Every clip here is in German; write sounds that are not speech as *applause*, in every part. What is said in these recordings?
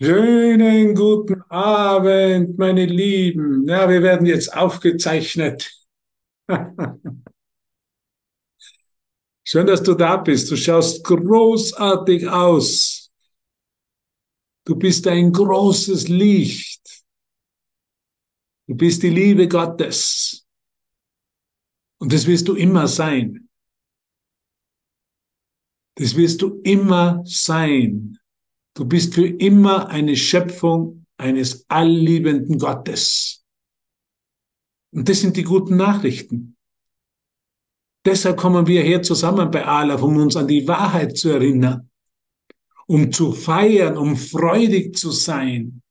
Schönen guten Abend, meine Lieben. Ja, wir werden jetzt aufgezeichnet. *laughs* Schön, dass du da bist. Du schaust großartig aus. Du bist ein großes Licht. Du bist die Liebe Gottes. Und das wirst du immer sein. Das wirst du immer sein. Du bist für immer eine Schöpfung eines allliebenden Gottes. Und das sind die guten Nachrichten. Deshalb kommen wir hier zusammen bei Alaf, um uns an die Wahrheit zu erinnern, um zu feiern, um freudig zu sein,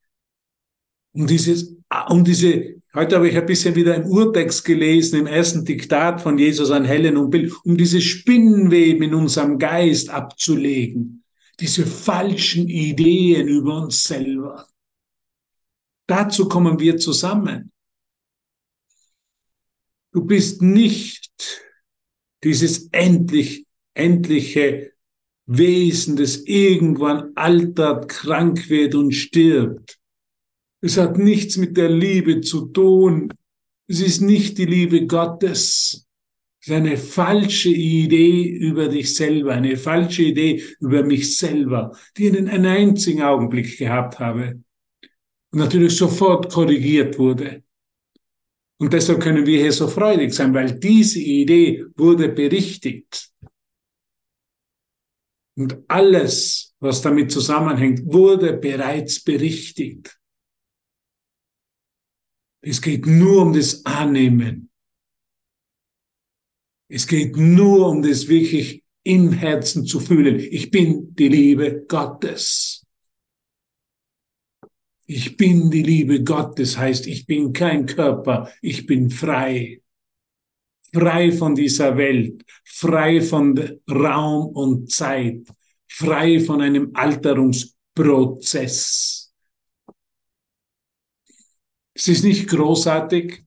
um dieses, um diese, heute habe ich ein bisschen wieder im Urtext gelesen, im ersten Diktat von Jesus an Helen und Bill, um diese Spinnenweben in unserem Geist abzulegen diese falschen Ideen über uns selber. Dazu kommen wir zusammen. Du bist nicht dieses endlich, endliche Wesen, das irgendwann altert, krank wird und stirbt. Es hat nichts mit der Liebe zu tun. Es ist nicht die Liebe Gottes ist eine falsche Idee über dich selber, eine falsche Idee über mich selber, die ich in einem einzigen Augenblick gehabt habe und natürlich sofort korrigiert wurde. Und deshalb können wir hier so freudig sein, weil diese Idee wurde berichtigt. Und alles, was damit zusammenhängt, wurde bereits berichtigt. Es geht nur um das Annehmen. Es geht nur um das wirklich im Herzen zu fühlen. Ich bin die Liebe Gottes. Ich bin die Liebe Gottes, heißt, ich bin kein Körper, ich bin frei. Frei von dieser Welt, frei von Raum und Zeit, frei von einem Alterungsprozess. Es ist nicht großartig.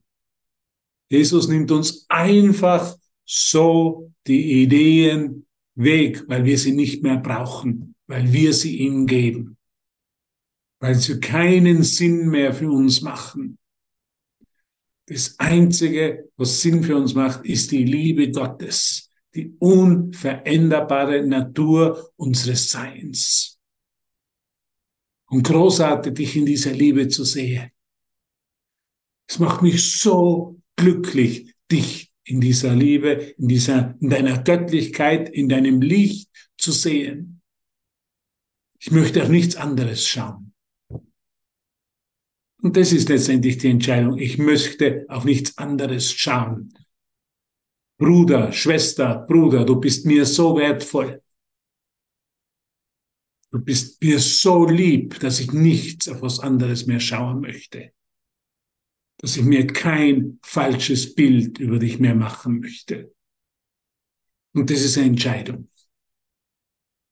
Jesus nimmt uns einfach so die Ideen weg, weil wir sie nicht mehr brauchen, weil wir sie ihm geben, weil sie keinen Sinn mehr für uns machen. Das Einzige, was Sinn für uns macht, ist die Liebe Gottes, die unveränderbare Natur unseres Seins. Und großartig, dich in dieser Liebe zu sehen. Es macht mich so glücklich, dich in dieser Liebe, in dieser, in deiner Göttlichkeit, in deinem Licht zu sehen. Ich möchte auf nichts anderes schauen. Und das ist letztendlich die Entscheidung. Ich möchte auf nichts anderes schauen. Bruder, Schwester, Bruder, du bist mir so wertvoll. Du bist mir so lieb, dass ich nichts auf was anderes mehr schauen möchte dass ich mir kein falsches Bild über dich mehr machen möchte. Und das ist eine Entscheidung.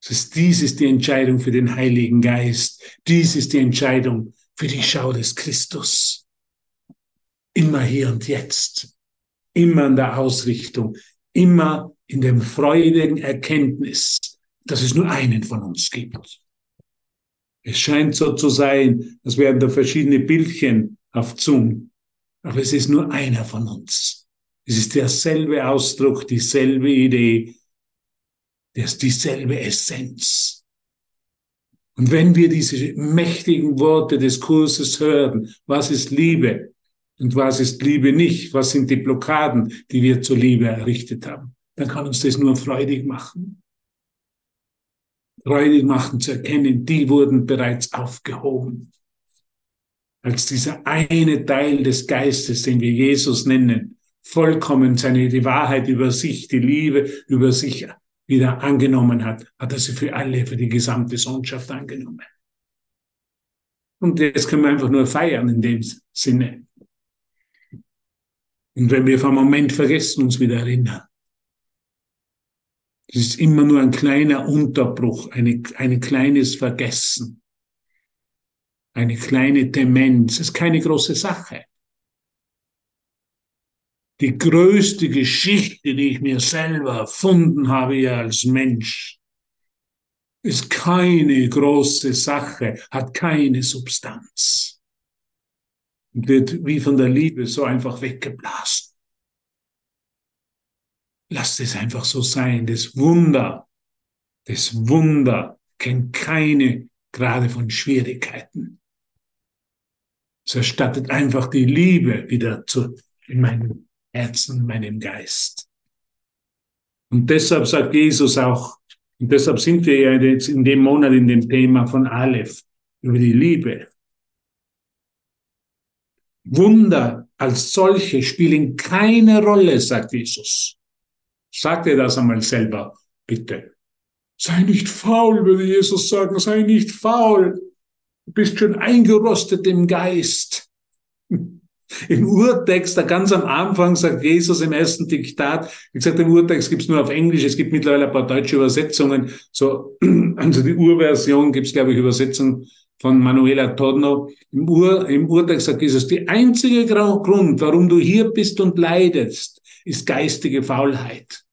Das ist, dies ist die Entscheidung für den Heiligen Geist. Dies ist die Entscheidung für die Schau des Christus. Immer hier und jetzt. Immer in der Ausrichtung. Immer in dem freudigen Erkenntnis, dass es nur einen von uns gibt. Es scheint so zu sein, als wären da verschiedene Bildchen auf Zoom. Aber es ist nur einer von uns. Es ist derselbe Ausdruck, dieselbe Idee, das ist dieselbe Essenz. Und wenn wir diese mächtigen Worte des Kurses hören, was ist Liebe und was ist Liebe nicht, was sind die Blockaden, die wir zur Liebe errichtet haben, dann kann uns das nur freudig machen. Freudig machen zu erkennen, die wurden bereits aufgehoben als dieser eine Teil des Geistes, den wir Jesus nennen, vollkommen seine, die Wahrheit über sich, die Liebe über sich wieder angenommen hat, hat er sie für alle, für die gesamte Sohnschaft angenommen. Und jetzt können wir einfach nur feiern in dem Sinne. Und wenn wir vom Moment vergessen, uns wieder erinnern. Es ist immer nur ein kleiner Unterbruch, eine, ein kleines Vergessen eine kleine Demenz, ist keine große Sache. Die größte Geschichte, die ich mir selber erfunden habe ja als Mensch, ist keine große Sache, hat keine Substanz und wird wie von der Liebe so einfach weggeblasen. Lasst es einfach so sein. Das Wunder, das Wunder kennt keine gerade von Schwierigkeiten. Es erstattet einfach die Liebe wieder zu, in meinem Herzen, in meinem Geist. Und deshalb sagt Jesus auch, und deshalb sind wir ja jetzt in dem Monat in dem Thema von Aleph über die Liebe. Wunder als solche spielen keine Rolle, sagt Jesus. Sagt er das einmal selber, bitte. Sei nicht faul, würde Jesus sagen, sei nicht faul. Du bist schon eingerostet im Geist. *laughs* Im Urtext, da ganz am Anfang sagt Jesus im ersten Diktat, wie gesagt, im Urtext gibt's nur auf Englisch, es gibt mittlerweile ein paar deutsche Übersetzungen, so, *clears throat* also die Urversion gibt's glaube ich, Übersetzung von Manuela Torno. Im, Ur, Im Urtext sagt Jesus, die einzige Grund, warum du hier bist und leidest, ist geistige Faulheit.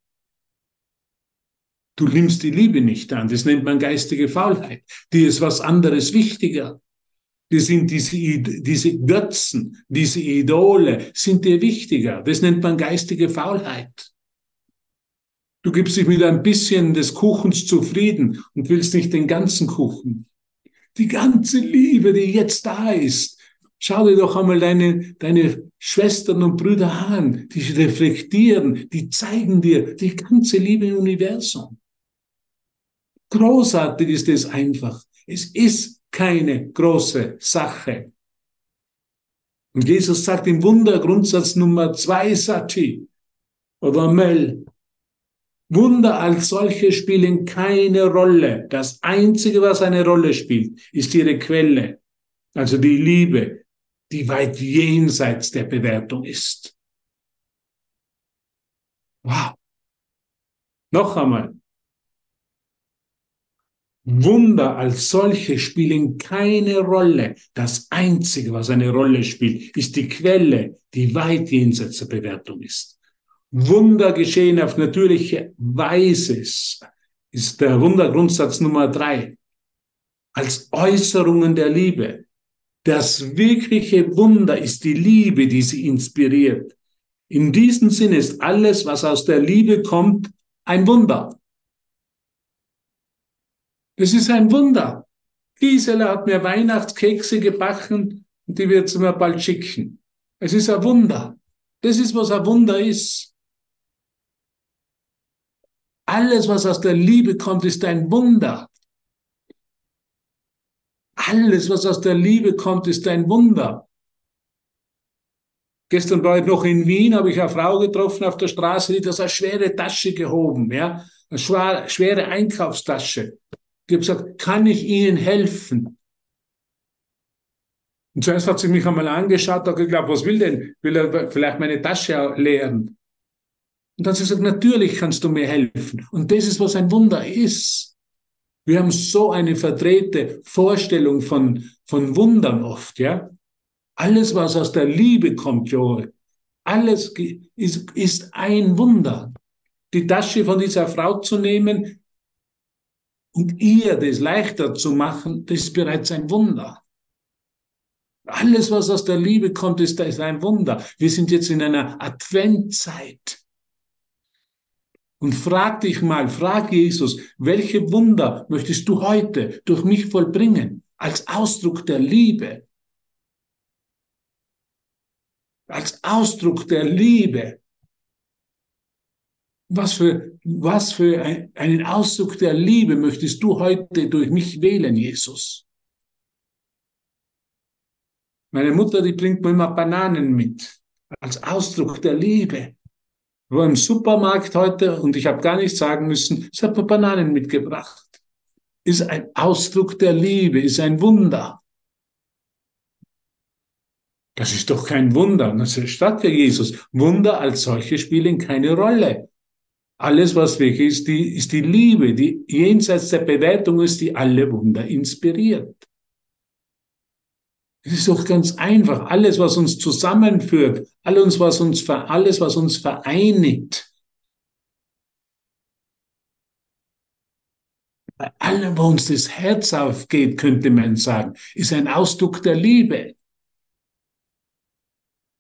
Du nimmst die Liebe nicht an. Das nennt man geistige Faulheit. Die ist was anderes wichtiger. Die sind diese, diese Götzen, diese Idole, sind dir wichtiger. Das nennt man geistige Faulheit. Du gibst dich mit ein bisschen des Kuchens zufrieden und willst nicht den ganzen Kuchen. Die ganze Liebe, die jetzt da ist. Schau dir doch einmal deine, deine Schwestern und Brüder an. Die reflektieren, die zeigen dir die ganze Liebe im Universum. Großartig ist es einfach. Es ist keine große Sache. Und Jesus sagt im Wundergrundsatz Nummer zwei, Sati oder Mel, Wunder als solche spielen keine Rolle. Das Einzige, was eine Rolle spielt, ist ihre Quelle, also die Liebe, die weit jenseits der Bewertung ist. Wow. Noch einmal. Wunder als solche spielen keine Rolle. Das Einzige, was eine Rolle spielt, ist die Quelle, die weit jenseits der Bewertung ist. Wunder geschehen auf natürliche Weise ist der Wundergrundsatz Nummer drei. Als Äußerungen der Liebe. Das wirkliche Wunder ist die Liebe, die sie inspiriert. In diesem Sinne ist alles, was aus der Liebe kommt, ein Wunder. Das ist ein Wunder. Gisela hat mir Weihnachtskekse gebacken und die wird sie mir bald schicken. Es ist ein Wunder. Das ist, was ein Wunder ist. Alles, was aus der Liebe kommt, ist ein Wunder. Alles, was aus der Liebe kommt, ist ein Wunder. Gestern war ich noch in Wien, habe ich eine Frau getroffen auf der Straße, die hat eine schwere Tasche gehoben, ja, eine schwere Einkaufstasche. Ich habe gesagt, kann ich Ihnen helfen? Und zuerst hat sie mich einmal angeschaut, hat geglaubt, was will denn? Will er vielleicht meine Tasche leeren? Und dann hat sie gesagt, natürlich kannst du mir helfen. Und das ist, was ein Wunder ist. Wir haben so eine verdrehte Vorstellung von, von Wundern oft, ja. Alles, was aus der Liebe kommt, Joel, alles ist, ist ein Wunder. Die Tasche von dieser Frau zu nehmen, und ihr das leichter zu machen, das ist bereits ein Wunder. Alles, was aus der Liebe kommt, ist, ein Wunder. Wir sind jetzt in einer Adventzeit. Und frag dich mal, frag Jesus, welche Wunder möchtest du heute durch mich vollbringen? Als Ausdruck der Liebe. Als Ausdruck der Liebe. Was für, was für ein, einen Ausdruck der Liebe möchtest du heute durch mich wählen, Jesus? Meine Mutter, die bringt mir immer Bananen mit, als Ausdruck der Liebe. Ich war im Supermarkt heute und ich habe gar nichts sagen müssen, sie hat mir Bananen mitgebracht. Ist ein Ausdruck der Liebe, ist ein Wunder. Das ist doch kein Wunder. Das sagt ja Jesus. Wunder als solche spielen keine Rolle. Alles, was wirklich ist, die, ist die Liebe, die jenseits der Bewertung ist, die alle Wunder inspiriert. Es ist doch ganz einfach. Alles, was uns zusammenführt, alles, was uns, alles, was uns vereinigt, Bei allem, wo uns das Herz aufgeht, könnte man sagen, ist ein Ausdruck der Liebe.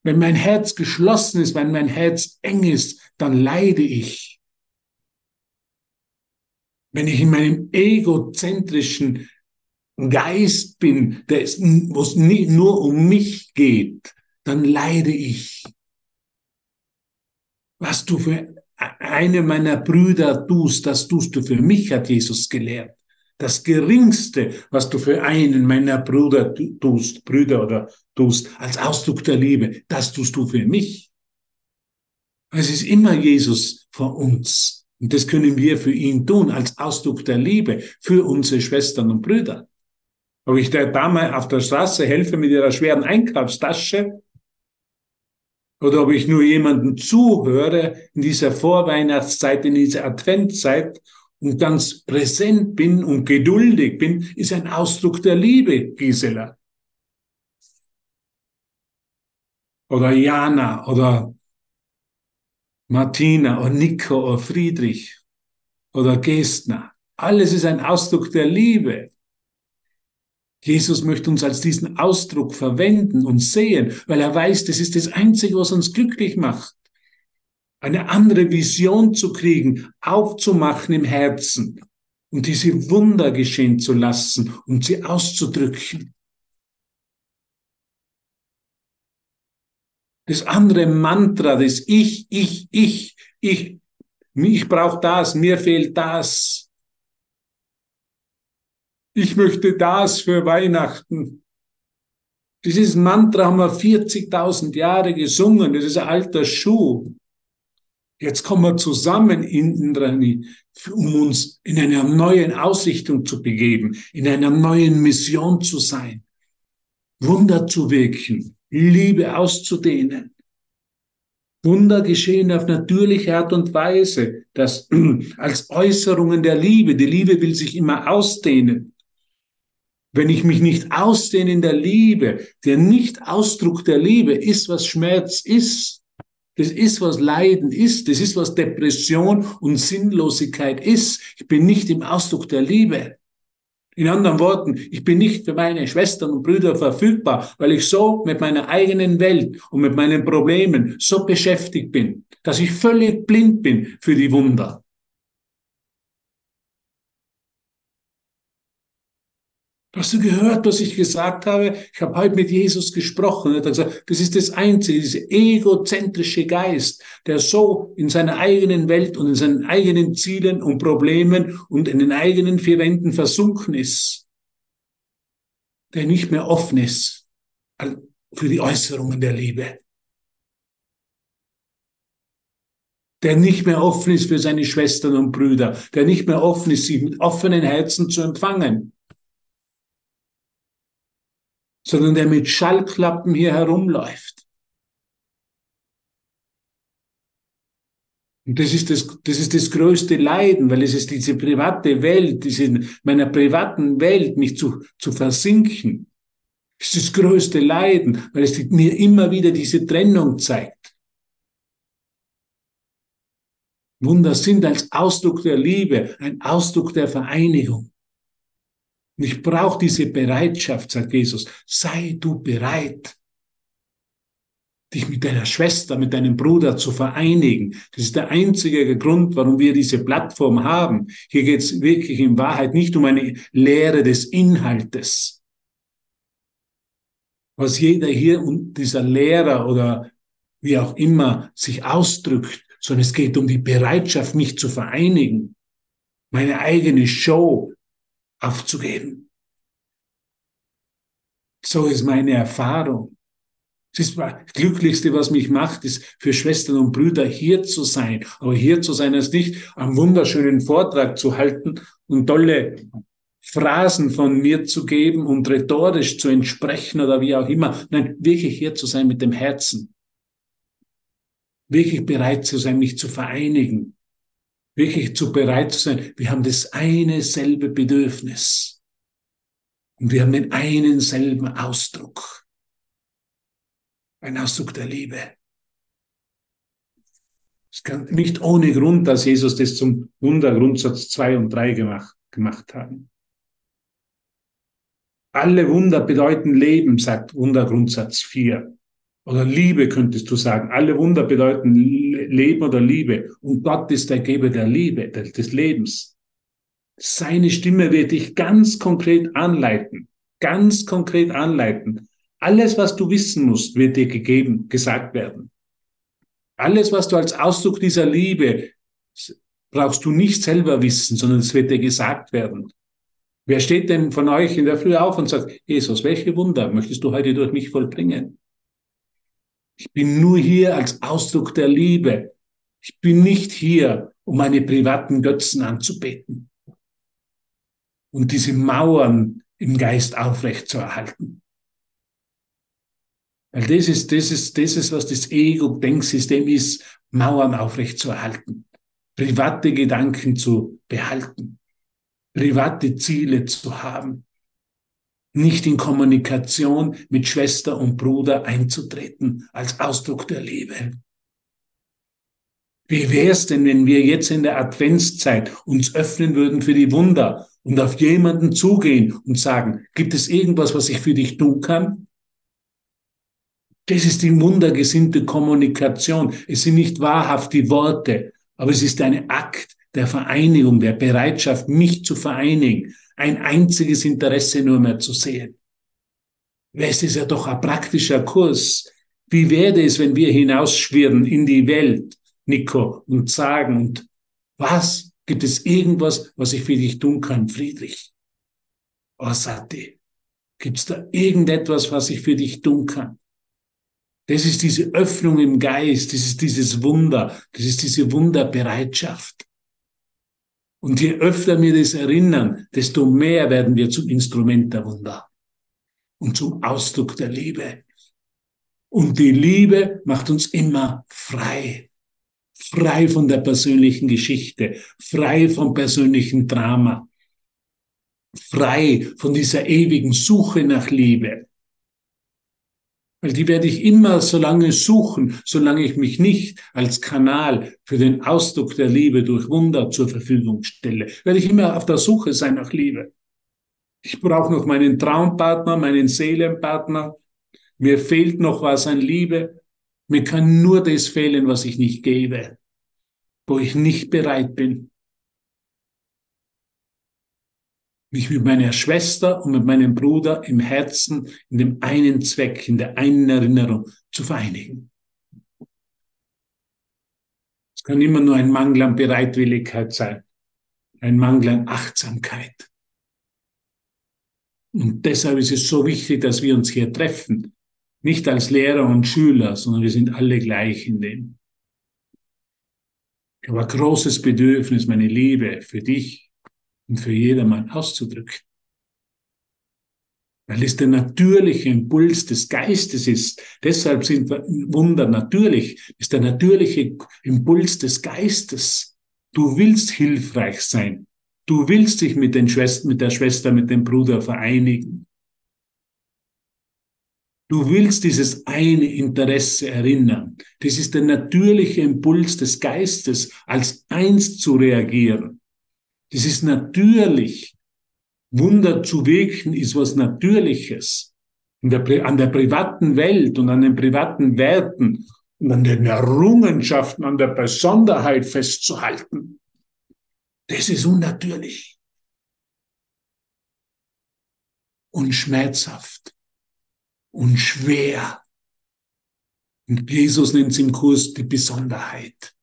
Wenn mein Herz geschlossen ist, wenn mein Herz eng ist, dann leide ich. Wenn ich in meinem egozentrischen Geist bin, der ist, wo es nicht nur um mich geht, dann leide ich. Was du für eine meiner Brüder tust, das tust du für mich, hat Jesus gelehrt. Das Geringste, was du für einen meiner Brüder tust, Brüder oder tust, als Ausdruck der Liebe, das tust du für mich. Es ist immer Jesus vor uns. Und das können wir für ihn tun, als Ausdruck der Liebe, für unsere Schwestern und Brüder. Ob ich der Dame auf der Straße helfe mit ihrer schweren Einkaufstasche oder ob ich nur jemanden zuhöre in dieser Vorweihnachtszeit, in dieser Adventzeit und ganz präsent bin und geduldig bin, ist ein Ausdruck der Liebe, Gisela. Oder Jana oder Martina oder Nico oder Friedrich oder Gestner. Alles ist ein Ausdruck der Liebe. Jesus möchte uns als diesen Ausdruck verwenden und sehen, weil er weiß, das ist das Einzige, was uns glücklich macht. Eine andere Vision zu kriegen, aufzumachen im Herzen und diese Wunder geschehen zu lassen und sie auszudrücken. Das andere Mantra, das Ich, ich, ich, ich, ich brauche das, mir fehlt das, ich möchte das für Weihnachten. Dieses Mantra haben wir 40.000 Jahre gesungen, das ist ein alter Schuh. Jetzt kommen wir zusammen, in, in, um uns in einer neuen Ausrichtung zu begeben, in einer neuen Mission zu sein, Wunder zu wirken, Liebe auszudehnen. Wunder geschehen auf natürliche Art und Weise, das *clears throat* als Äußerungen der Liebe. Die Liebe will sich immer ausdehnen. Wenn ich mich nicht ausdehne in der Liebe, der Nicht-Ausdruck der Liebe ist, was Schmerz ist. Das ist, was Leiden ist. Das ist, was Depression und Sinnlosigkeit ist. Ich bin nicht im Ausdruck der Liebe. In anderen Worten, ich bin nicht für meine Schwestern und Brüder verfügbar, weil ich so mit meiner eigenen Welt und mit meinen Problemen so beschäftigt bin, dass ich völlig blind bin für die Wunder. Hast du gehört, was ich gesagt habe? Ich habe heute mit Jesus gesprochen. Er hat gesagt, das ist das Einzige, dieser egozentrische Geist, der so in seiner eigenen Welt und in seinen eigenen Zielen und Problemen und in den eigenen vier Wänden versunken ist, der nicht mehr offen ist für die Äußerungen der Liebe. der nicht mehr offen ist für seine Schwestern und Brüder, der nicht mehr offen ist, sie mit offenen Herzen zu empfangen. Sondern der mit Schallklappen hier herumläuft. Und das ist das, das ist das größte Leiden, weil es ist diese private Welt, diese, meiner privaten Welt, mich zu, zu versinken. Das ist das größte Leiden, weil es mir immer wieder diese Trennung zeigt. Wunder sind als Ausdruck der Liebe, ein Ausdruck der Vereinigung. Und ich brauche diese Bereitschaft, sagt Jesus. Sei du bereit, dich mit deiner Schwester, mit deinem Bruder zu vereinigen. Das ist der einzige Grund, warum wir diese Plattform haben. Hier geht es wirklich in Wahrheit nicht um eine Lehre des Inhaltes. Was jeder hier und dieser Lehrer oder wie auch immer sich ausdrückt, sondern es geht um die Bereitschaft, mich zu vereinigen, meine eigene Show, aufzugeben. So ist meine Erfahrung. Das, ist das Glücklichste, was mich macht, ist für Schwestern und Brüder hier zu sein. Aber hier zu sein ist nicht, einen wunderschönen Vortrag zu halten und tolle Phrasen von mir zu geben und rhetorisch zu entsprechen oder wie auch immer. Nein, wirklich hier zu sein mit dem Herzen. Wirklich bereit zu sein, mich zu vereinigen wirklich zu bereit zu sein. Wir haben das eine selbe Bedürfnis. Und wir haben den einen selben Ausdruck. Ein Ausdruck der Liebe. Es kann nicht ohne Grund, dass Jesus das zum Wundergrundsatz zwei und drei gemacht gemacht haben. Alle Wunder bedeuten Leben, sagt Wundergrundsatz 4. Oder Liebe könntest du sagen. Alle Wunder bedeuten Leben oder Liebe. Und Gott ist der Geber der Liebe, des Lebens. Seine Stimme wird dich ganz konkret anleiten. Ganz konkret anleiten. Alles, was du wissen musst, wird dir gegeben, gesagt werden. Alles, was du als Ausdruck dieser Liebe brauchst du nicht selber wissen, sondern es wird dir gesagt werden. Wer steht denn von euch in der Früh auf und sagt, Jesus, welche Wunder möchtest du heute durch mich vollbringen? Ich bin nur hier als Ausdruck der Liebe. Ich bin nicht hier, um meine privaten Götzen anzubeten und diese Mauern im Geist aufrechtzuerhalten. Weil das ist, das ist, das ist, was das Ego-Denksystem ist, Mauern aufrechtzuerhalten, private Gedanken zu behalten private Ziele zu haben, nicht in Kommunikation mit Schwester und Bruder einzutreten als Ausdruck der Liebe. Wie wäre es denn, wenn wir jetzt in der Adventszeit uns öffnen würden für die Wunder und auf jemanden zugehen und sagen, gibt es irgendwas, was ich für dich tun kann? Das ist die wundergesinnte Kommunikation. Es sind nicht wahrhaft die Worte, aber es ist ein Akt der Vereinigung, der Bereitschaft, mich zu vereinigen, ein einziges Interesse nur mehr zu sehen. Es ist ja doch ein praktischer Kurs. Wie wäre es, wenn wir hinausschwirren in die Welt, Nico, und sagen, und was? Gibt es irgendwas, was ich für dich tun kann, Friedrich? Oh, Sati, gibt es da irgendetwas, was ich für dich tun kann? Das ist diese Öffnung im Geist, das ist dieses Wunder, das ist diese Wunderbereitschaft. Und je öfter wir das erinnern, desto mehr werden wir zum Instrument der Wunder und zum Ausdruck der Liebe. Und die Liebe macht uns immer frei. Frei von der persönlichen Geschichte, frei vom persönlichen Drama, frei von dieser ewigen Suche nach Liebe. Weil die werde ich immer so lange suchen, solange ich mich nicht als Kanal für den Ausdruck der Liebe durch Wunder zur Verfügung stelle. Werde ich immer auf der Suche sein nach Liebe. Ich brauche noch meinen Traumpartner, meinen Seelenpartner. Mir fehlt noch was an Liebe. Mir kann nur das fehlen, was ich nicht gebe, wo ich nicht bereit bin. Mich mit meiner Schwester und mit meinem Bruder im Herzen, in dem einen Zweck, in der einen Erinnerung zu vereinigen. Es kann immer nur ein Mangel an Bereitwilligkeit sein, ein Mangel an Achtsamkeit. Und deshalb ist es so wichtig, dass wir uns hier treffen. Nicht als Lehrer und Schüler, sondern wir sind alle gleich in dem. Ich habe ein großes Bedürfnis, meine Liebe für dich, und für jedermann auszudrücken. Weil es der natürliche Impuls des Geistes ist. Deshalb sind Wunder natürlich. ist der natürliche Impuls des Geistes. Du willst hilfreich sein. Du willst dich mit, den Schwestern, mit der Schwester, mit dem Bruder vereinigen. Du willst dieses eine Interesse erinnern. Das ist der natürliche Impuls des Geistes, als eins zu reagieren. Das ist natürlich. Wunder zu wirken ist was Natürliches. Der, an der privaten Welt und an den privaten Werten und an den Errungenschaften, an der Besonderheit festzuhalten. Das ist unnatürlich. Und schmerzhaft. Und schwer. Und Jesus nennt es im Kurs die Besonderheit.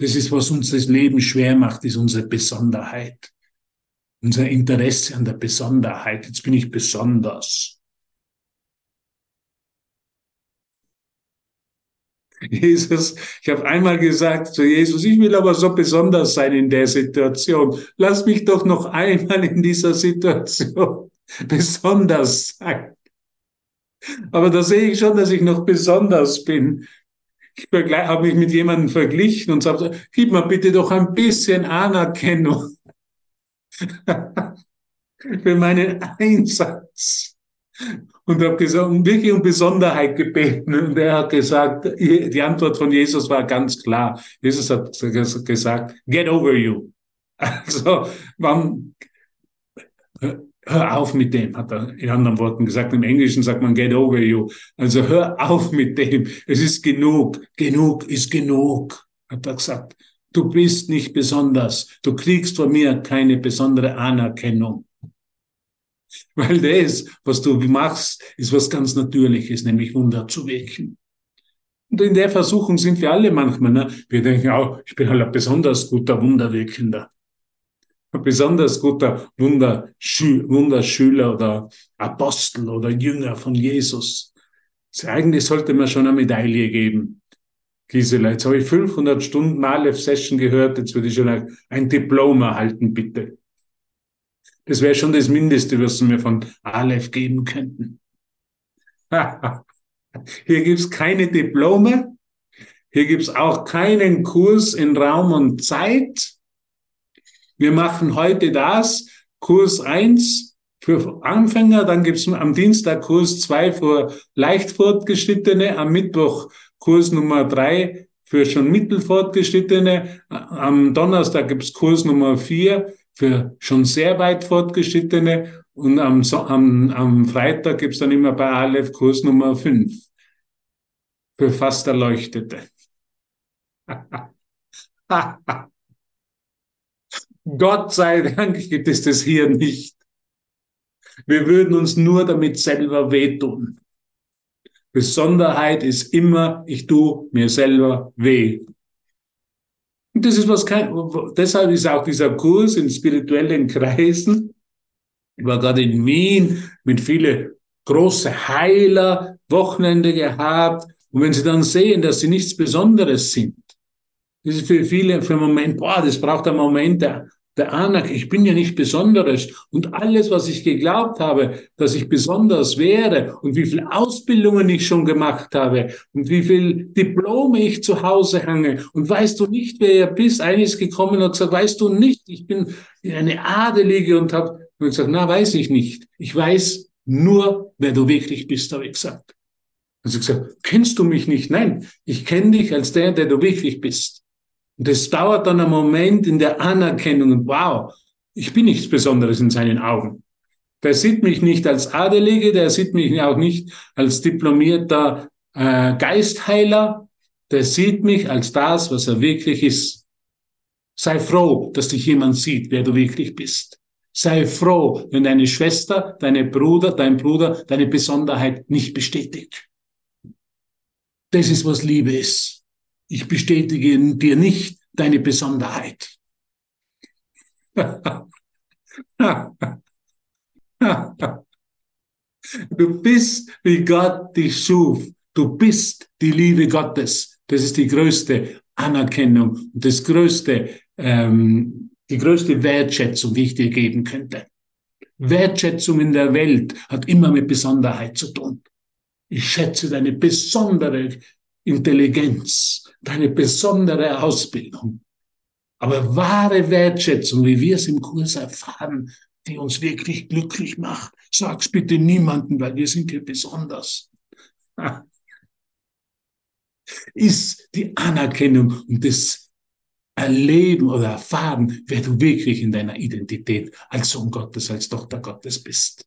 Das ist, was uns das Leben schwer macht, ist unsere Besonderheit. Unser Interesse an der Besonderheit. Jetzt bin ich besonders. *laughs* Jesus, ich habe einmal gesagt zu Jesus, ich will aber so besonders sein in der Situation. Lass mich doch noch einmal in dieser Situation *laughs* besonders sein. Aber da sehe ich schon, dass ich noch besonders bin. Ich habe mich mit jemandem verglichen und sagte, gib mir bitte doch ein bisschen Anerkennung *laughs* für meinen Einsatz. Und habe gesagt, wirklich um Besonderheit gebeten. Und er hat gesagt, die Antwort von Jesus war ganz klar. Jesus hat gesagt, get over you. *laughs* Also, wann, hör auf mit dem, hat er in anderen Worten gesagt. Im Englischen sagt man get over you. Also hör auf mit dem. Es ist genug. Genug ist genug, hat er gesagt. Du bist nicht besonders. Du kriegst von mir keine besondere Anerkennung. Weil das, was du machst, ist was ganz Natürliches, nämlich Wunder zu wirken. Und in der Versuchung sind wir alle manchmal. Ne? Wir denken auch, ich bin halt ein besonders guter Wunderwirkender. Ein besonders guter Wunderschü Wunderschüler oder Apostel oder Jünger von Jesus. Eigentlich sollte man schon eine Medaille geben. Gisela, jetzt habe ich 500 Stunden Aleph-Session gehört, jetzt würde ich schon ein Diplom erhalten, bitte. Das wäre schon das Mindeste, was mir von Aleph geben könnten. *laughs* Hier gibt's keine Diplome. Hier gibt's auch keinen Kurs in Raum und Zeit. Wir machen heute das, Kurs eins für Anfänger, dann gibt's am Dienstag Kurs zwei für leicht Fortgeschrittene, am Mittwoch Kurs Nummer drei für schon mittelfortgeschrittene, am Donnerstag gibt's Kurs Nummer vier für schon sehr weit Fortgeschrittene und am, am, am Freitag gibt's dann immer bei Aleph Kurs Nummer 5 für fast Erleuchtete. *laughs* Gott sei Dank *laughs* gibt es das hier nicht. Wir würden uns nur damit selber wehtun. Besonderheit ist immer, ich tue mir selber weh. Und das ist was kein, deshalb ist auch dieser Kurs in spirituellen Kreisen ich war gerade in Wien mit viele große Heiler, Wochenende gehabt. Und wenn sie dann sehen, dass sie nichts Besonderes sind, das ist für viele für einen Moment, boah, das braucht einen Moment der, der Anerkennung. Ich bin ja nicht Besonderes. Und alles, was ich geglaubt habe, dass ich besonders wäre und wie viele Ausbildungen ich schon gemacht habe und wie viel Diplome ich zu Hause hange und weißt du nicht, wer ihr bist. Eines gekommen und gesagt, weißt du nicht, ich bin eine Adelige und habe gesagt, na, weiß ich nicht. Ich weiß nur, wer du wirklich bist, habe ich gesagt. Sie gesagt, kennst du mich nicht? Nein, ich kenne dich als der, der du wirklich bist. Und es dauert dann einen Moment in der Anerkennung wow, ich bin nichts Besonderes in seinen Augen. Der sieht mich nicht als Adelige, der sieht mich auch nicht als diplomierter äh, Geistheiler, der sieht mich als das, was er wirklich ist. Sei froh, dass dich jemand sieht, wer du wirklich bist. Sei froh, wenn deine Schwester, deine Bruder, dein Bruder deine Besonderheit nicht bestätigt. Das ist, was Liebe ist. Ich bestätige dir nicht deine Besonderheit. Du bist, wie Gott dich schuf. Du bist die Liebe Gottes. Das ist die größte Anerkennung und das größte ähm, die größte Wertschätzung, die ich dir geben könnte. Wertschätzung in der Welt hat immer mit Besonderheit zu tun. Ich schätze deine besondere Intelligenz, deine besondere Ausbildung. Aber wahre Wertschätzung, wie wir es im Kurs erfahren, die uns wirklich glücklich macht, sag's bitte niemanden, weil wir sind hier besonders, *laughs* ist die Anerkennung und das erleben oder erfahren, wer du wirklich in deiner Identität als Sohn Gottes, als Tochter Gottes bist.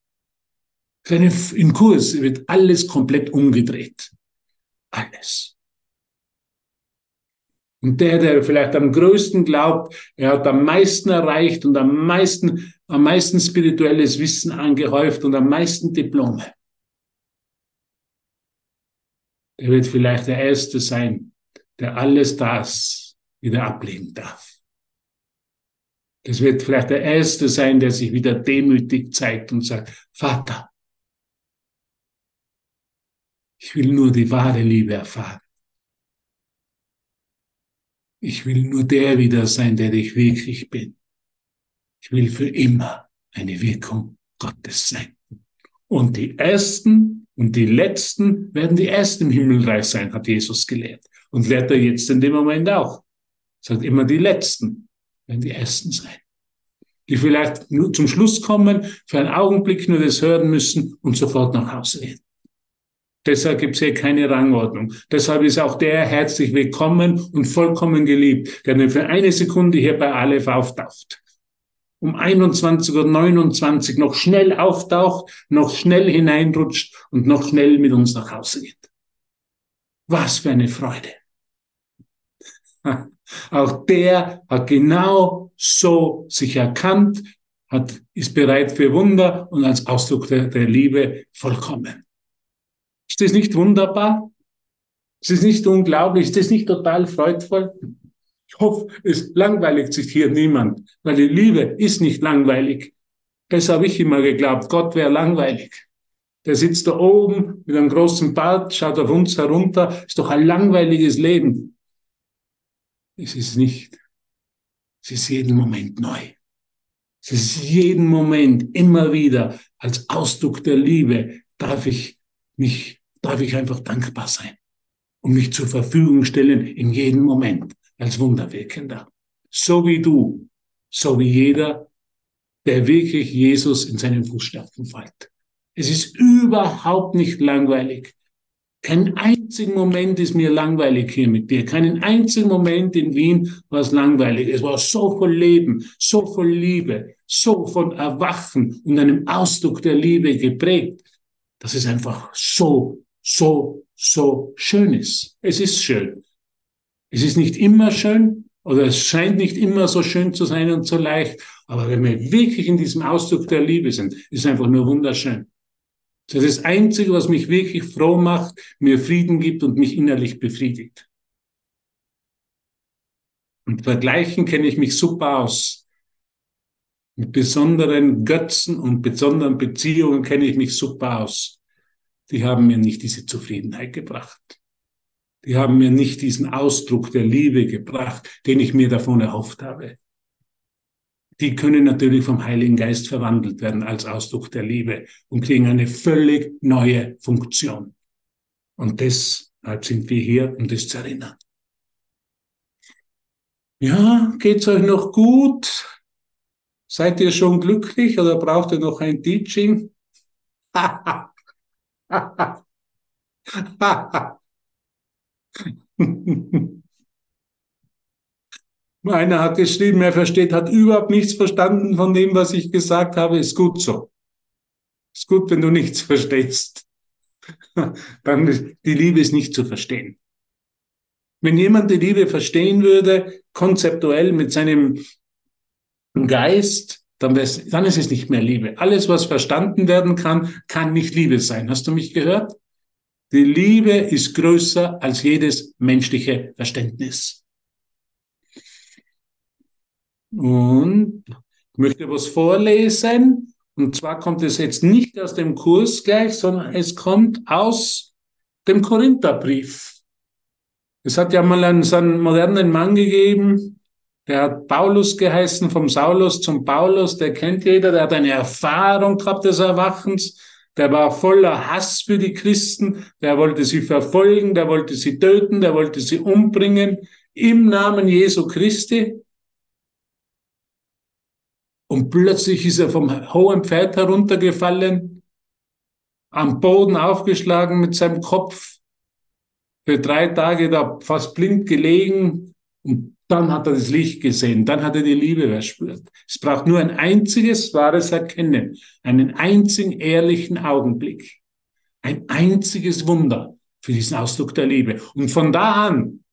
Im Kurs wird alles komplett umgedreht. Alles. Und der, der vielleicht am größten glaubt, er hat am meisten erreicht und am meisten, am meisten spirituelles Wissen angehäuft und am meisten Diplome. Der wird vielleicht der Erste sein, der alles das wieder ablehnen darf. Das wird vielleicht der Erste sein, der sich wieder demütig zeigt und sagt, Vater, ich will nur die wahre Liebe erfahren. Ich will nur der wieder sein, der ich wirklich bin. Ich will für immer eine Wirkung Gottes sein. Und die Ersten und die Letzten werden die Ersten im Himmelreich sein, hat Jesus gelehrt. Und lehrt er jetzt in dem Moment auch. Sagt immer die Letzten werden die Ersten sein. Die vielleicht nur zum Schluss kommen, für einen Augenblick nur das hören müssen und sofort nach Hause gehen. Deshalb gibt es hier keine Rangordnung. Deshalb ist auch der herzlich willkommen und vollkommen geliebt, der nur für eine Sekunde hier bei Aleph auftaucht. um 21.29 Uhr noch schnell auftaucht, noch schnell hineinrutscht und noch schnell mit uns nach Hause geht. Was für eine Freude. *laughs* Auch der hat genau so sich erkannt, hat, ist bereit für Wunder und als Ausdruck der, der Liebe vollkommen. Ist das nicht wunderbar? Ist das nicht unglaublich? Ist das nicht total freudvoll? Ich hoffe, es langweiligt sich hier niemand, weil die Liebe ist nicht langweilig. Das habe ich immer geglaubt. Gott wäre langweilig. Der sitzt da oben mit einem großen Bart, schaut auf uns herunter. Ist doch ein langweiliges Leben. Es ist nicht. Es ist jeden Moment neu. Es ist jeden Moment immer wieder als Ausdruck der Liebe darf ich mich, darf ich einfach dankbar sein und mich zur Verfügung stellen in jedem Moment als Wunderwirkender. So wie du, so wie jeder, der wirklich Jesus in seinen Fußstapfen folgt. Es ist überhaupt nicht langweilig. Kein einzigen Moment ist mir langweilig hier mit dir. Keinen einzigen Moment in Wien war es langweilig. Es war so voll Leben, so voll Liebe, so von Erwachen und einem Ausdruck der Liebe geprägt, dass es einfach so, so, so schön ist. Es ist schön. Es ist nicht immer schön oder es scheint nicht immer so schön zu sein und so leicht, aber wenn wir wirklich in diesem Ausdruck der Liebe sind, ist es einfach nur wunderschön. Das ist das Einzige, was mich wirklich froh macht, mir Frieden gibt und mich innerlich befriedigt. Und vergleichen kenne ich mich super aus. Mit besonderen Götzen und besonderen Beziehungen kenne ich mich super aus. Die haben mir nicht diese Zufriedenheit gebracht. Die haben mir nicht diesen Ausdruck der Liebe gebracht, den ich mir davon erhofft habe die können natürlich vom Heiligen Geist verwandelt werden als Ausdruck der Liebe und kriegen eine völlig neue Funktion. Und deshalb sind wir hier, um das zu erinnern. Ja, geht's euch noch gut? Seid ihr schon glücklich oder braucht ihr noch ein Teaching? *laughs* Einer hat geschrieben, er versteht, hat überhaupt nichts verstanden von dem, was ich gesagt habe. Ist gut so. Ist gut, wenn du nichts *laughs* verstehst. Dann die Liebe ist nicht zu verstehen. Wenn jemand die Liebe verstehen würde, konzeptuell mit seinem Geist, dann, dann ist es nicht mehr Liebe. Alles, was verstanden werden kann, kann nicht Liebe sein. Hast du mich gehört? Die Liebe ist größer als jedes menschliche Verständnis. Und ich möchte was vorlesen. Und zwar kommt es jetzt nicht aus dem Kurs gleich, sondern es kommt aus dem Korintherbrief. Es hat ja mal einen, so einen modernen Mann gegeben, der hat Paulus geheißen, vom Saulus zum Paulus, der kennt jeder, der hat eine Erfahrung gehabt des Erwachens, der war voller Hass für die Christen, der wollte sie verfolgen, der wollte sie töten, der wollte sie umbringen, im Namen Jesu Christi. Und plötzlich ist er vom hohen Pferd heruntergefallen, am Boden aufgeschlagen mit seinem Kopf, für drei Tage da fast blind gelegen und dann hat er das Licht gesehen, dann hat er die Liebe verspürt. Es braucht nur ein einziges wahres Erkennen, einen einzigen ehrlichen Augenblick, ein einziges Wunder für diesen Ausdruck der Liebe. Und von da an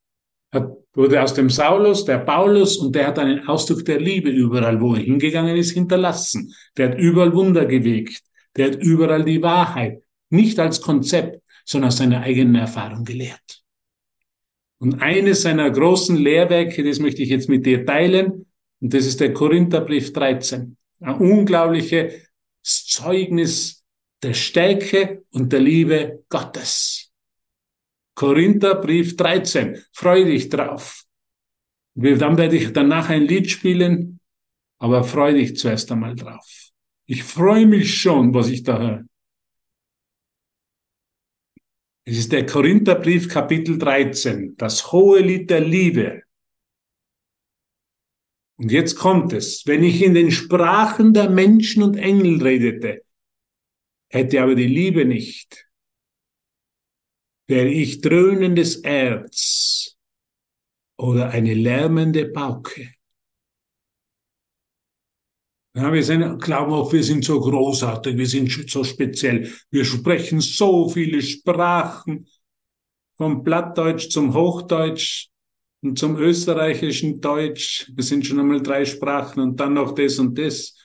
hat wurde aus dem Saulus der Paulus und der hat einen Ausdruck der Liebe überall, wo er hingegangen ist, hinterlassen. Der hat überall Wunder gewegt. Der hat überall die Wahrheit, nicht als Konzept, sondern aus seiner eigenen Erfahrung gelehrt. Und eines seiner großen Lehrwerke, das möchte ich jetzt mit dir teilen, und das ist der Korintherbrief 13. Ein unglaubliches Zeugnis der Stärke und der Liebe Gottes. Korintherbrief 13. Freu dich drauf. Dann werde ich danach ein Lied spielen, aber freu dich zuerst einmal drauf. Ich freue mich schon, was ich da höre. Es ist der Korintherbrief Kapitel 13, das hohe Lied der Liebe. Und jetzt kommt es, wenn ich in den Sprachen der Menschen und Engel redete, hätte aber die Liebe nicht, wäre ich dröhnendes Erz oder eine lärmende Pauke. Ja, wir sind, glauben auch, wir sind so großartig, wir sind so speziell. Wir sprechen so viele Sprachen, vom Plattdeutsch zum Hochdeutsch und zum österreichischen Deutsch. Wir sind schon einmal drei Sprachen und dann noch das und das.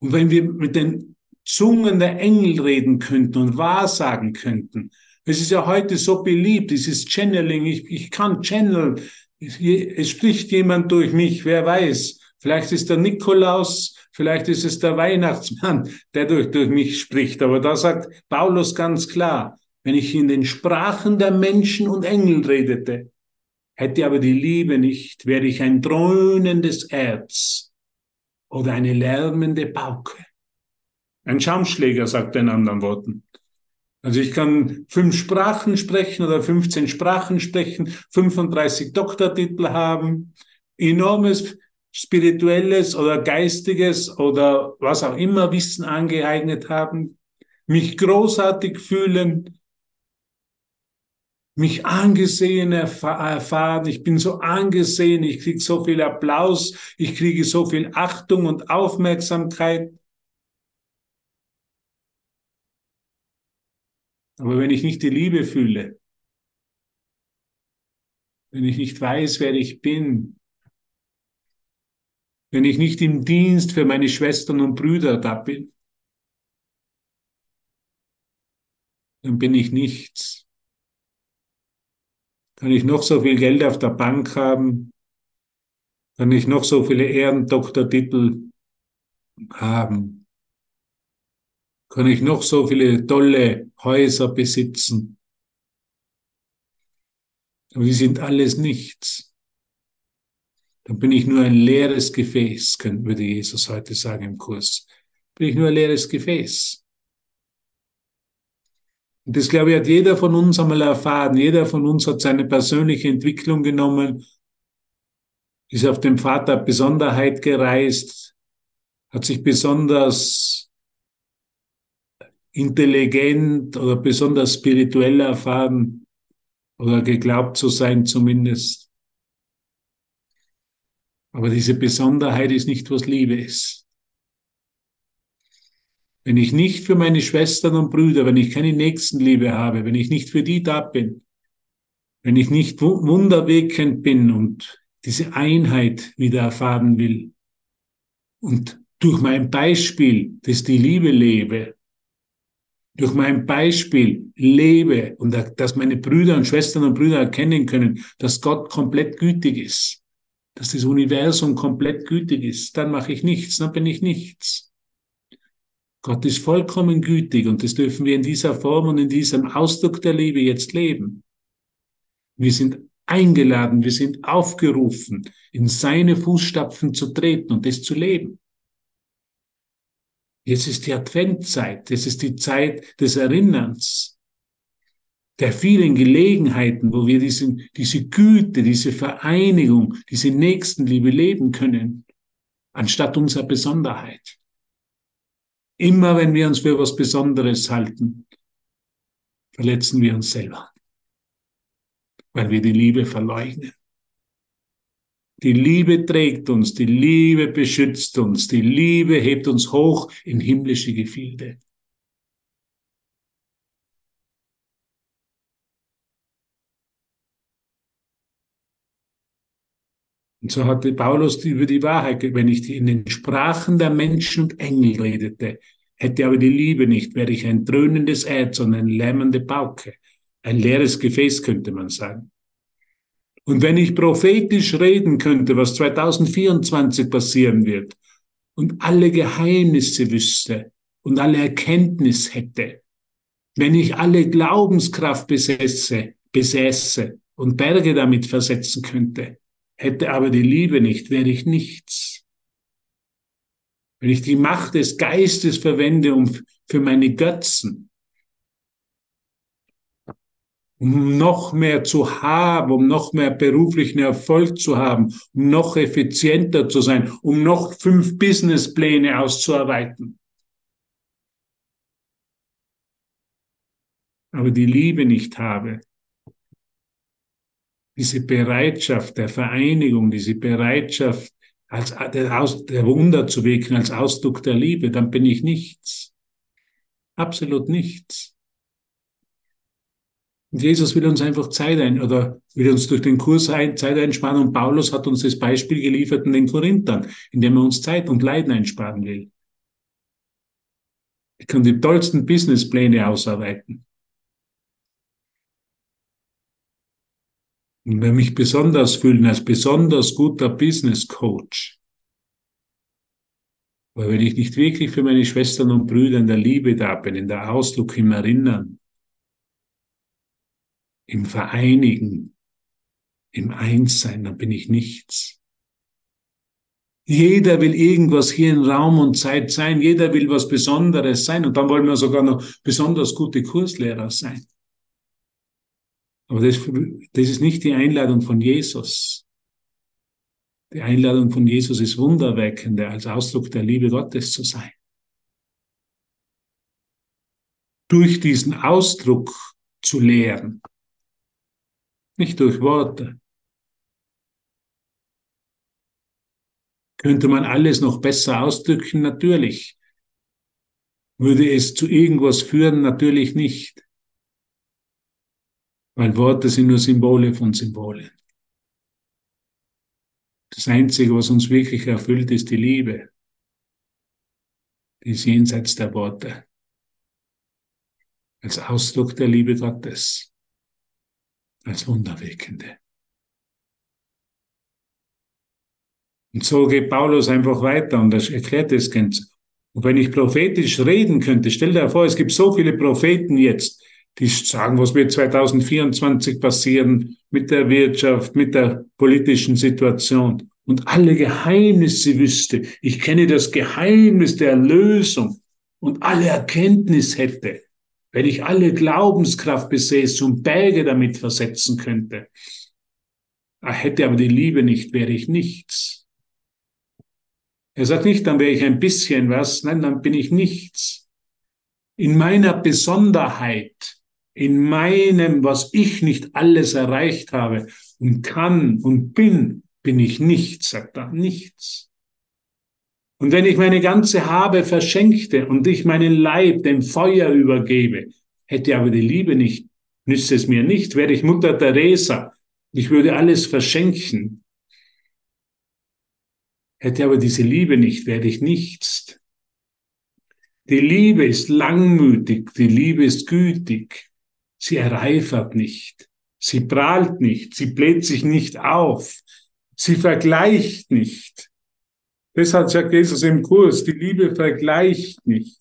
Und wenn wir mit den Zungen der Engel reden könnten und wahrsagen könnten, es ist ja heute so beliebt, dieses Channeling, ich, ich kann channeln, es spricht jemand durch mich, wer weiß. Vielleicht ist der Nikolaus, vielleicht ist es der Weihnachtsmann, der durch, durch mich spricht. Aber da sagt Paulus ganz klar, wenn ich in den Sprachen der Menschen und Engel redete, hätte aber die Liebe nicht, wäre ich ein dröhnendes Erz oder eine lärmende Pauke. Ein Schaumschläger, sagt er in anderen Worten. Also ich kann fünf Sprachen sprechen oder 15 Sprachen sprechen, 35 Doktortitel haben, enormes spirituelles oder geistiges oder was auch immer Wissen angeeignet haben, mich großartig fühlen, mich angesehen erfahren, ich bin so angesehen, ich kriege so viel Applaus, ich kriege so viel Achtung und Aufmerksamkeit. Aber wenn ich nicht die Liebe fühle, wenn ich nicht weiß, wer ich bin, wenn ich nicht im Dienst für meine Schwestern und Brüder da bin, dann bin ich nichts. Kann ich noch so viel Geld auf der Bank haben, kann ich noch so viele Ehrendoktortitel haben, kann ich noch so viele tolle Häuser besitzen. Aber die sind alles nichts dann bin ich nur ein leeres Gefäß, würde Jesus heute sagen im Kurs. Bin ich nur ein leeres Gefäß. Und das, glaube ich, hat jeder von uns einmal erfahren. Jeder von uns hat seine persönliche Entwicklung genommen, ist auf dem der Besonderheit gereist, hat sich besonders intelligent oder besonders spirituell erfahren oder geglaubt zu sein zumindest. Aber diese Besonderheit ist nicht, was Liebe ist. Wenn ich nicht für meine Schwestern und Brüder, wenn ich keine Nächstenliebe habe, wenn ich nicht für die da bin, wenn ich nicht wunderwirkend bin und diese Einheit wieder erfahren will und durch mein Beispiel, das die Liebe lebe, durch mein Beispiel lebe und dass meine Brüder und Schwestern und Brüder erkennen können, dass Gott komplett gütig ist, dass das Universum komplett gütig ist, dann mache ich nichts, dann bin ich nichts. Gott ist vollkommen gütig und das dürfen wir in dieser Form und in diesem Ausdruck der Liebe jetzt leben. Wir sind eingeladen, wir sind aufgerufen, in seine Fußstapfen zu treten und das zu leben. Jetzt ist die Adventzeit, es ist die Zeit des Erinnerns der vielen Gelegenheiten, wo wir diese, diese Güte, diese Vereinigung, diese Nächstenliebe leben können, anstatt unserer Besonderheit. Immer wenn wir uns für was Besonderes halten, verletzen wir uns selber, weil wir die Liebe verleugnen. Die Liebe trägt uns, die Liebe beschützt uns, die Liebe hebt uns hoch in himmlische Gefilde. Und so hatte Paulus über die Wahrheit, wenn ich in den Sprachen der Menschen und Engel redete, hätte aber die Liebe nicht, wäre ich ein dröhnendes Erz und eine lämmende Pauke. Ein leeres Gefäß, könnte man sagen. Und wenn ich prophetisch reden könnte, was 2024 passieren wird, und alle Geheimnisse wüsste und alle Erkenntnis hätte, wenn ich alle Glaubenskraft besäße, besäße und Berge damit versetzen könnte, Hätte aber die Liebe nicht, wäre ich nichts. Wenn ich die Macht des Geistes verwende, um für meine Götzen, um noch mehr zu haben, um noch mehr beruflichen Erfolg zu haben, um noch effizienter zu sein, um noch fünf Businesspläne auszuarbeiten. Aber die Liebe nicht habe, diese Bereitschaft der Vereinigung, diese Bereitschaft als der, Aus, der Wunder zu wirken, als Ausdruck der Liebe, dann bin ich nichts. Absolut nichts. Und Jesus will uns einfach Zeit ein, oder will uns durch den Kurs ein, Zeit einsparen. Und Paulus hat uns das Beispiel geliefert in den Korinthern, indem er uns Zeit und Leiden einsparen will. Ich kann die tollsten Businesspläne ausarbeiten. Und wenn mich besonders fühlen als besonders guter Business Coach, weil wenn ich nicht wirklich für meine Schwestern und Brüder in der Liebe da bin, in der Ausdruck, im Erinnern, im Vereinigen, im Einssein, dann bin ich nichts. Jeder will irgendwas hier in Raum und Zeit sein, jeder will was Besonderes sein und dann wollen wir sogar noch besonders gute Kurslehrer sein. Aber das, das ist nicht die Einladung von Jesus. Die Einladung von Jesus ist wunderweckende, als Ausdruck der Liebe Gottes zu sein. Durch diesen Ausdruck zu lehren, nicht durch Worte. Könnte man alles noch besser ausdrücken? Natürlich. Würde es zu irgendwas führen? Natürlich nicht. Weil Worte sind nur Symbole von Symbolen. Das Einzige, was uns wirklich erfüllt, ist die Liebe. Die ist jenseits der Worte. Als Ausdruck der Liebe Gottes als Wunderwirkende. Und so geht Paulus einfach weiter und er erklärt das Ganze. Und wenn ich prophetisch reden könnte, stell dir vor, es gibt so viele Propheten jetzt, die sagen, was wird 2024 passieren mit der Wirtschaft, mit der politischen Situation und alle Geheimnisse wüsste. Ich kenne das Geheimnis der Erlösung und alle Erkenntnis hätte wenn ich alle Glaubenskraft besäße und Berge damit versetzen könnte. Er hätte aber die Liebe nicht, wäre ich nichts. Er sagt nicht, dann wäre ich ein bisschen was, nein, dann bin ich nichts. In meiner Besonderheit, in meinem, was ich nicht alles erreicht habe und kann und bin, bin ich nichts, sagt er, nichts. Und wenn ich meine ganze Habe verschenkte und ich meinen Leib dem Feuer übergebe, hätte aber die Liebe nicht, nütze es mir nicht, wäre ich Mutter Teresa, ich würde alles verschenken. Hätte aber diese Liebe nicht, werde ich nichts. Die Liebe ist langmütig, die Liebe ist gütig, sie erreifert nicht, sie prahlt nicht, sie bläht sich nicht auf, sie vergleicht nicht. Deshalb sagt Jesus im Kurs, die Liebe vergleicht nicht.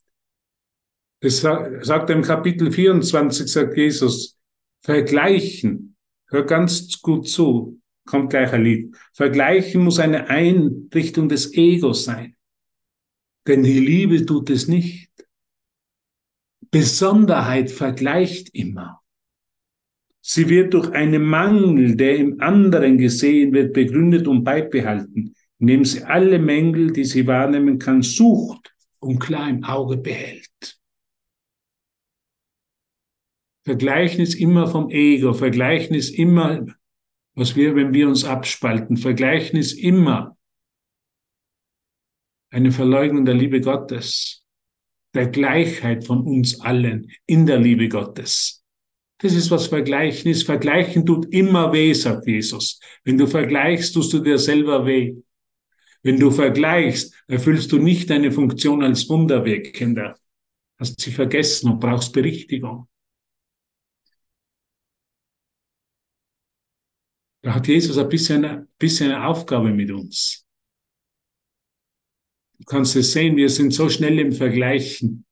Das sagt er im Kapitel 24, sagt Jesus, vergleichen. Hör ganz gut zu, kommt gleich ein Lied. Vergleichen muss eine Einrichtung des Egos sein. Denn die Liebe tut es nicht. Besonderheit vergleicht immer. Sie wird durch einen Mangel, der im anderen gesehen wird, begründet und beibehalten indem sie alle Mängel, die sie wahrnehmen kann, sucht und klar im Auge behält. Vergleichen ist immer vom Ego, Vergleichen ist immer, was wir, wenn wir uns abspalten, Vergleichen ist immer eine Verleugnung der Liebe Gottes, der Gleichheit von uns allen in der Liebe Gottes. Das ist, was Vergleichen ist. Vergleichen tut immer weh, sagt Jesus. Wenn du vergleichst, tust du dir selber weh. Wenn du vergleichst, erfüllst du nicht deine Funktion als Wunderwirkender. Hast sie vergessen und brauchst Berichtigung. Da hat Jesus ein bisschen, ein bisschen eine Aufgabe mit uns. Du kannst es sehen, wir sind so schnell im Vergleichen.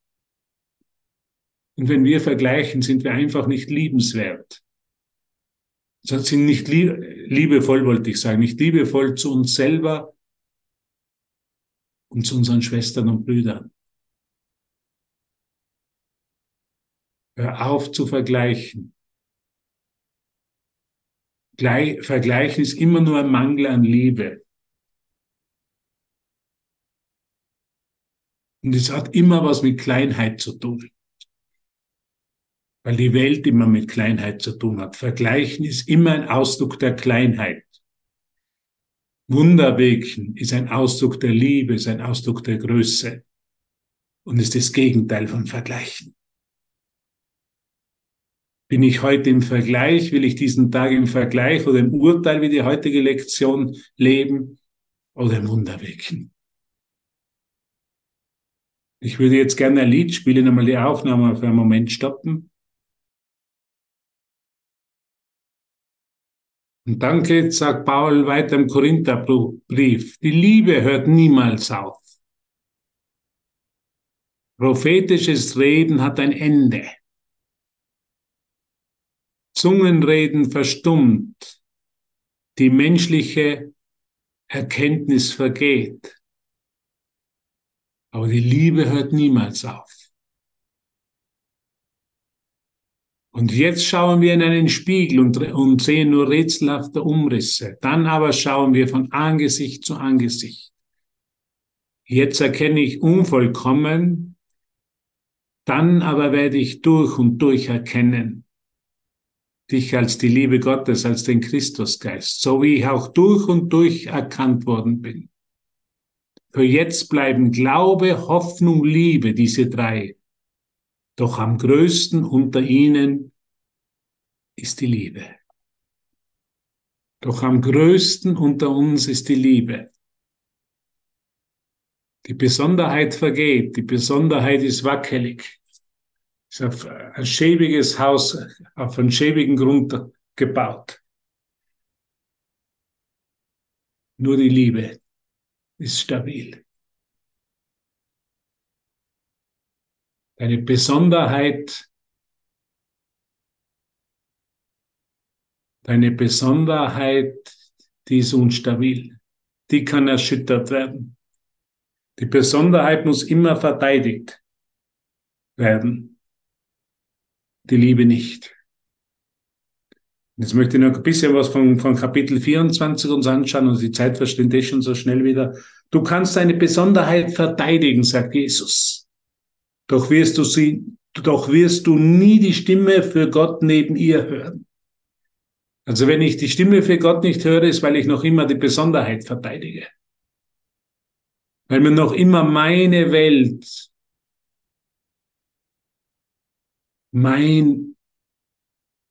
Und wenn wir vergleichen, sind wir einfach nicht liebenswert. Sind nicht liebevoll, wollte ich sagen, nicht liebevoll zu uns selber und zu unseren Schwestern und Brüdern. Hör auf zu vergleichen. Vergleichen ist immer nur ein Mangel an Liebe. Und es hat immer was mit Kleinheit zu tun. Weil die Welt immer mit Kleinheit zu tun hat. Vergleichen ist immer ein Ausdruck der Kleinheit. Wunderwirken ist ein Ausdruck der Liebe, ist ein Ausdruck der Größe und ist das Gegenteil von Vergleichen. Bin ich heute im Vergleich? Will ich diesen Tag im Vergleich oder im Urteil wie die heutige Lektion leben oder im Wunderwirken? Ich würde jetzt gerne ein Lied spielen, einmal die Aufnahme für einen Moment stoppen. Und dann geht, sagt Paul weiter im Korintherbrief, die Liebe hört niemals auf. Prophetisches Reden hat ein Ende. Zungenreden verstummt. Die menschliche Erkenntnis vergeht. Aber die Liebe hört niemals auf. Und jetzt schauen wir in einen Spiegel und, und sehen nur rätselhafte Umrisse. Dann aber schauen wir von Angesicht zu Angesicht. Jetzt erkenne ich unvollkommen, dann aber werde ich durch und durch erkennen, dich als die Liebe Gottes, als den Christusgeist, so wie ich auch durch und durch erkannt worden bin. Für jetzt bleiben Glaube, Hoffnung, Liebe, diese drei. Doch am größten unter ihnen ist die Liebe. Doch am größten unter uns ist die Liebe. Die Besonderheit vergeht, die Besonderheit ist wackelig. Ist auf ein schäbiges Haus, auf einen schäbigen Grund gebaut. Nur die Liebe ist stabil. Deine Besonderheit, deine Besonderheit, die ist unstabil. Die kann erschüttert werden. Die Besonderheit muss immer verteidigt werden. Die Liebe nicht. Jetzt möchte ich noch ein bisschen was von, von Kapitel 24 uns anschauen und die Zeit verschwindet eh schon so schnell wieder. Du kannst deine Besonderheit verteidigen, sagt Jesus. Doch wirst du sie, doch wirst du nie die Stimme für Gott neben ihr hören. Also wenn ich die Stimme für Gott nicht höre, ist, weil ich noch immer die Besonderheit verteidige. Weil mir noch immer meine Welt, mein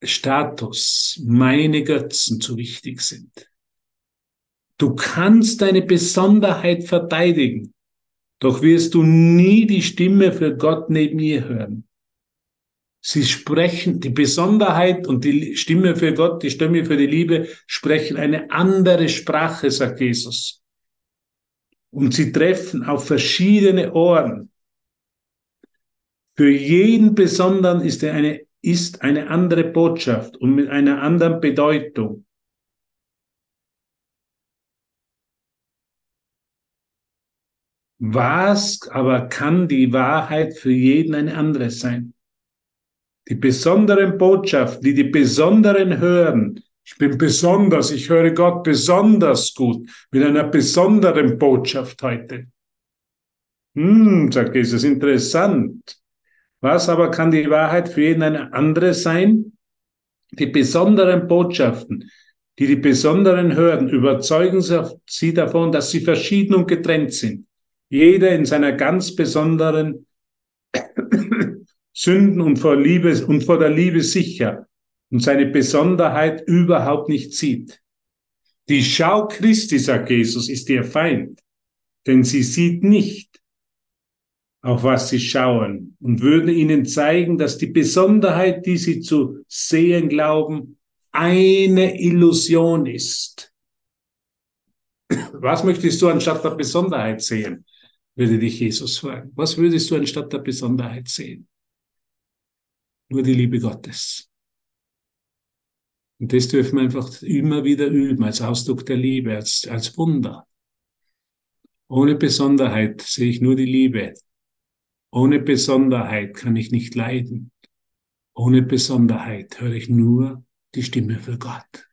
Status, meine Götzen zu wichtig sind. Du kannst deine Besonderheit verteidigen. Doch wirst du nie die Stimme für Gott neben ihr hören. Sie sprechen, die Besonderheit und die Stimme für Gott, die Stimme für die Liebe, sprechen eine andere Sprache, sagt Jesus. Und sie treffen auf verschiedene Ohren. Für jeden Besonderen ist eine, ist eine andere Botschaft und mit einer anderen Bedeutung. Was aber kann die Wahrheit für jeden eine andere sein? Die besonderen Botschaften, die die Besonderen hören. Ich bin besonders, ich höre Gott besonders gut mit einer besonderen Botschaft heute. Hm, sagt Jesus, interessant. Was aber kann die Wahrheit für jeden eine andere sein? Die besonderen Botschaften, die die Besonderen hören, überzeugen sie davon, dass sie verschieden und getrennt sind jeder in seiner ganz besonderen *coughs* Sünden und vor Liebe und vor der Liebe sicher und seine Besonderheit überhaupt nicht sieht. Die Schau Christi, sagt Jesus, ist ihr Feind, denn sie sieht nicht, auf was sie schauen und würde ihnen zeigen, dass die Besonderheit, die sie zu sehen glauben, eine Illusion ist. Was möchtest du anstatt der Besonderheit sehen? würde dich Jesus fragen. Was würdest du anstatt der Besonderheit sehen? Nur die Liebe Gottes. Und das dürfen wir einfach immer wieder üben, als Ausdruck der Liebe, als, als Wunder. Ohne Besonderheit sehe ich nur die Liebe. Ohne Besonderheit kann ich nicht leiden. Ohne Besonderheit höre ich nur die Stimme für Gott.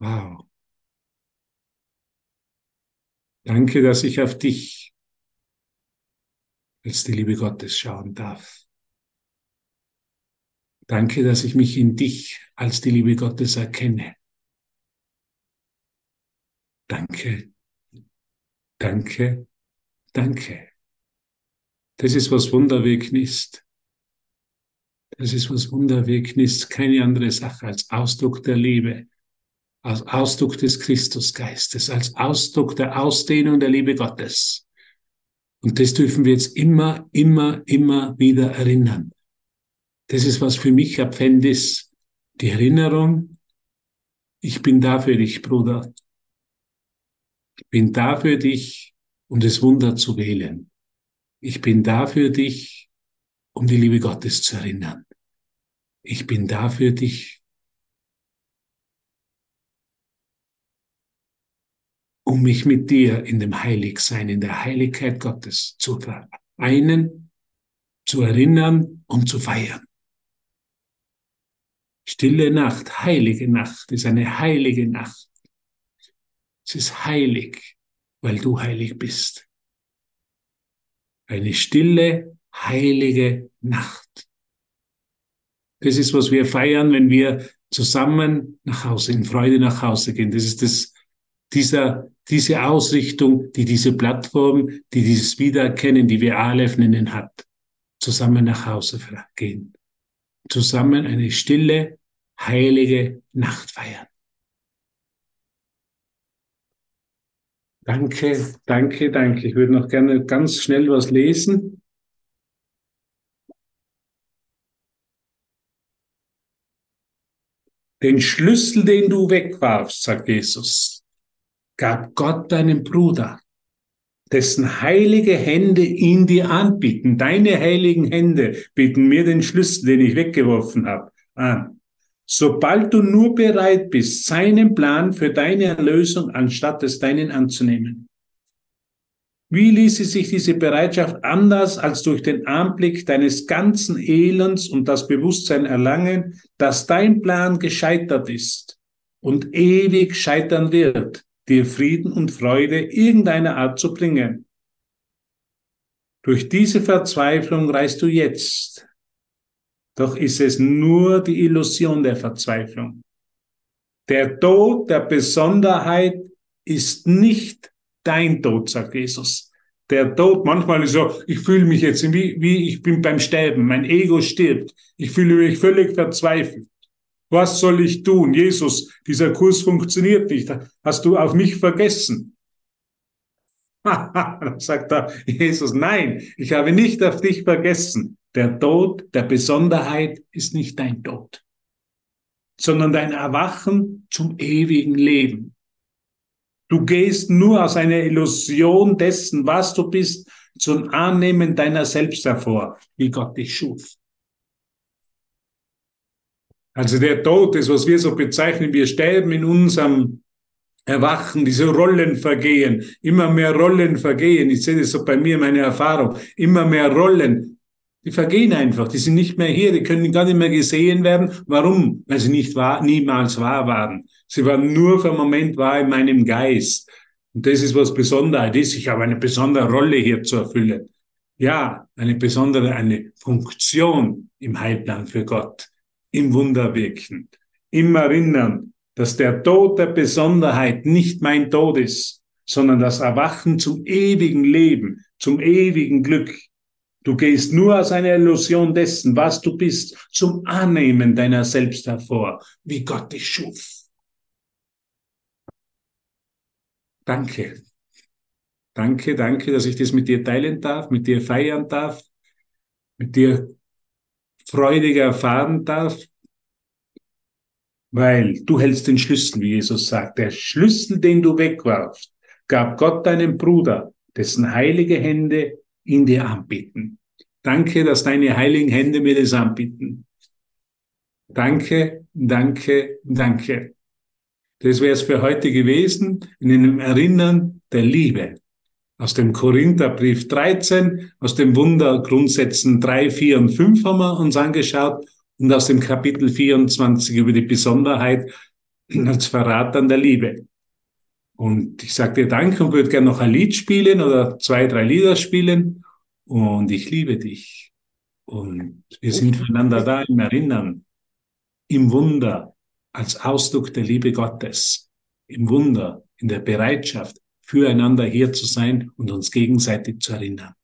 Wow. Danke, dass ich auf dich als die Liebe Gottes schauen darf. Danke, dass ich mich in dich als die Liebe Gottes erkenne. danke, danke, danke. Das ist, was Wunderwirken ist. Das ist, was Wunderwirken ist. Keine andere Sache als Ausdruck der Liebe, als Ausdruck des Christusgeistes, als Ausdruck der Ausdehnung der Liebe Gottes. Und das dürfen wir jetzt immer, immer, immer wieder erinnern. Das ist, was für mich Advent ist. Die Erinnerung, ich bin da für dich, Bruder. Ich bin da für dich, um das Wunder zu wählen. Ich bin da für dich, um die Liebe Gottes zu erinnern. Ich bin da für dich, um mich mit dir in dem Heiligsein, in der Heiligkeit Gottes zu vereinen, zu erinnern und zu feiern. Stille Nacht, heilige Nacht ist eine heilige Nacht. Es ist heilig, weil du heilig bist. Eine stille, heilige Nacht. Das ist, was wir feiern, wenn wir zusammen nach Hause, in Freude nach Hause gehen. Das ist das, dieser, diese Ausrichtung, die diese Plattform, die dieses Wiedererkennen, die wir Aleph nennen, hat. Zusammen nach Hause gehen. Zusammen eine stille, heilige Nacht feiern. Danke, danke, danke. Ich würde noch gerne ganz schnell was lesen. Den Schlüssel, den du wegwarfst, sagt Jesus, gab Gott deinem Bruder, dessen heilige Hände ihn dir anbieten. Deine heiligen Hände bieten mir den Schlüssel, den ich weggeworfen habe, an sobald du nur bereit bist, seinen Plan für deine Erlösung anstatt es deinen anzunehmen. Wie ließe sich diese Bereitschaft anders als durch den Anblick deines ganzen Elends und das Bewusstsein erlangen, dass dein Plan gescheitert ist und ewig scheitern wird, dir Frieden und Freude irgendeiner Art zu bringen? Durch diese Verzweiflung reist du jetzt doch ist es nur die Illusion der Verzweiflung. Der Tod der Besonderheit ist nicht dein Tod, sagt Jesus. Der Tod, manchmal ist so, ich fühle mich jetzt wie, wie ich bin beim Sterben, mein Ego stirbt, ich fühle mich völlig verzweifelt. Was soll ich tun? Jesus, dieser Kurs funktioniert nicht. Hast du auf mich vergessen? *laughs* Dann sagt er, Jesus, nein, ich habe nicht auf dich vergessen. Der Tod der Besonderheit ist nicht dein Tod, sondern dein Erwachen zum ewigen Leben. Du gehst nur aus einer Illusion dessen, was du bist, zum Annehmen deiner selbst hervor, wie Gott dich schuf. Also der Tod ist, was wir so bezeichnen, wir sterben in unserem Erwachen, diese Rollen vergehen, immer mehr Rollen vergehen. Ich sehe das so bei mir, meine Erfahrung. Immer mehr Rollen. Die vergehen einfach, die sind nicht mehr hier, die können gar nicht mehr gesehen werden. Warum? Weil sie nicht wahr, niemals wahr waren. Sie waren nur für einen Moment wahr in meinem Geist. Und das ist was Besonderes ist. Ich habe eine besondere Rolle hier zu erfüllen. Ja, eine besondere, eine Funktion im Heilplan für Gott, im Wunderwirken, im Erinnern, dass der Tod der Besonderheit nicht mein Tod ist, sondern das Erwachen zum ewigen Leben, zum ewigen Glück, Du gehst nur aus einer Illusion dessen, was du bist, zum Annehmen deiner selbst hervor, wie Gott dich schuf. Danke. Danke, danke, dass ich das mit dir teilen darf, mit dir feiern darf, mit dir freudiger erfahren darf, weil du hältst den Schlüssel, wie Jesus sagt. Der Schlüssel, den du wegwarfst, gab Gott deinem Bruder, dessen heilige Hände ihn dir anbieten. Danke, dass deine heiligen Hände mir das anbieten. Danke, danke, danke. Das wäre es für heute gewesen, in einem Erinnern der Liebe. Aus dem Korintherbrief 13, aus dem Wundergrundsätzen 3, 4 und 5 haben wir uns angeschaut und aus dem Kapitel 24 über die Besonderheit als Verrat an der Liebe. Und ich sage dir Danke und würde gerne noch ein Lied spielen oder zwei, drei Lieder spielen. Und ich liebe dich. Und wir sind füreinander da im Erinnern, im Wunder, als Ausdruck der Liebe Gottes, im Wunder, in der Bereitschaft, füreinander hier zu sein und uns gegenseitig zu erinnern.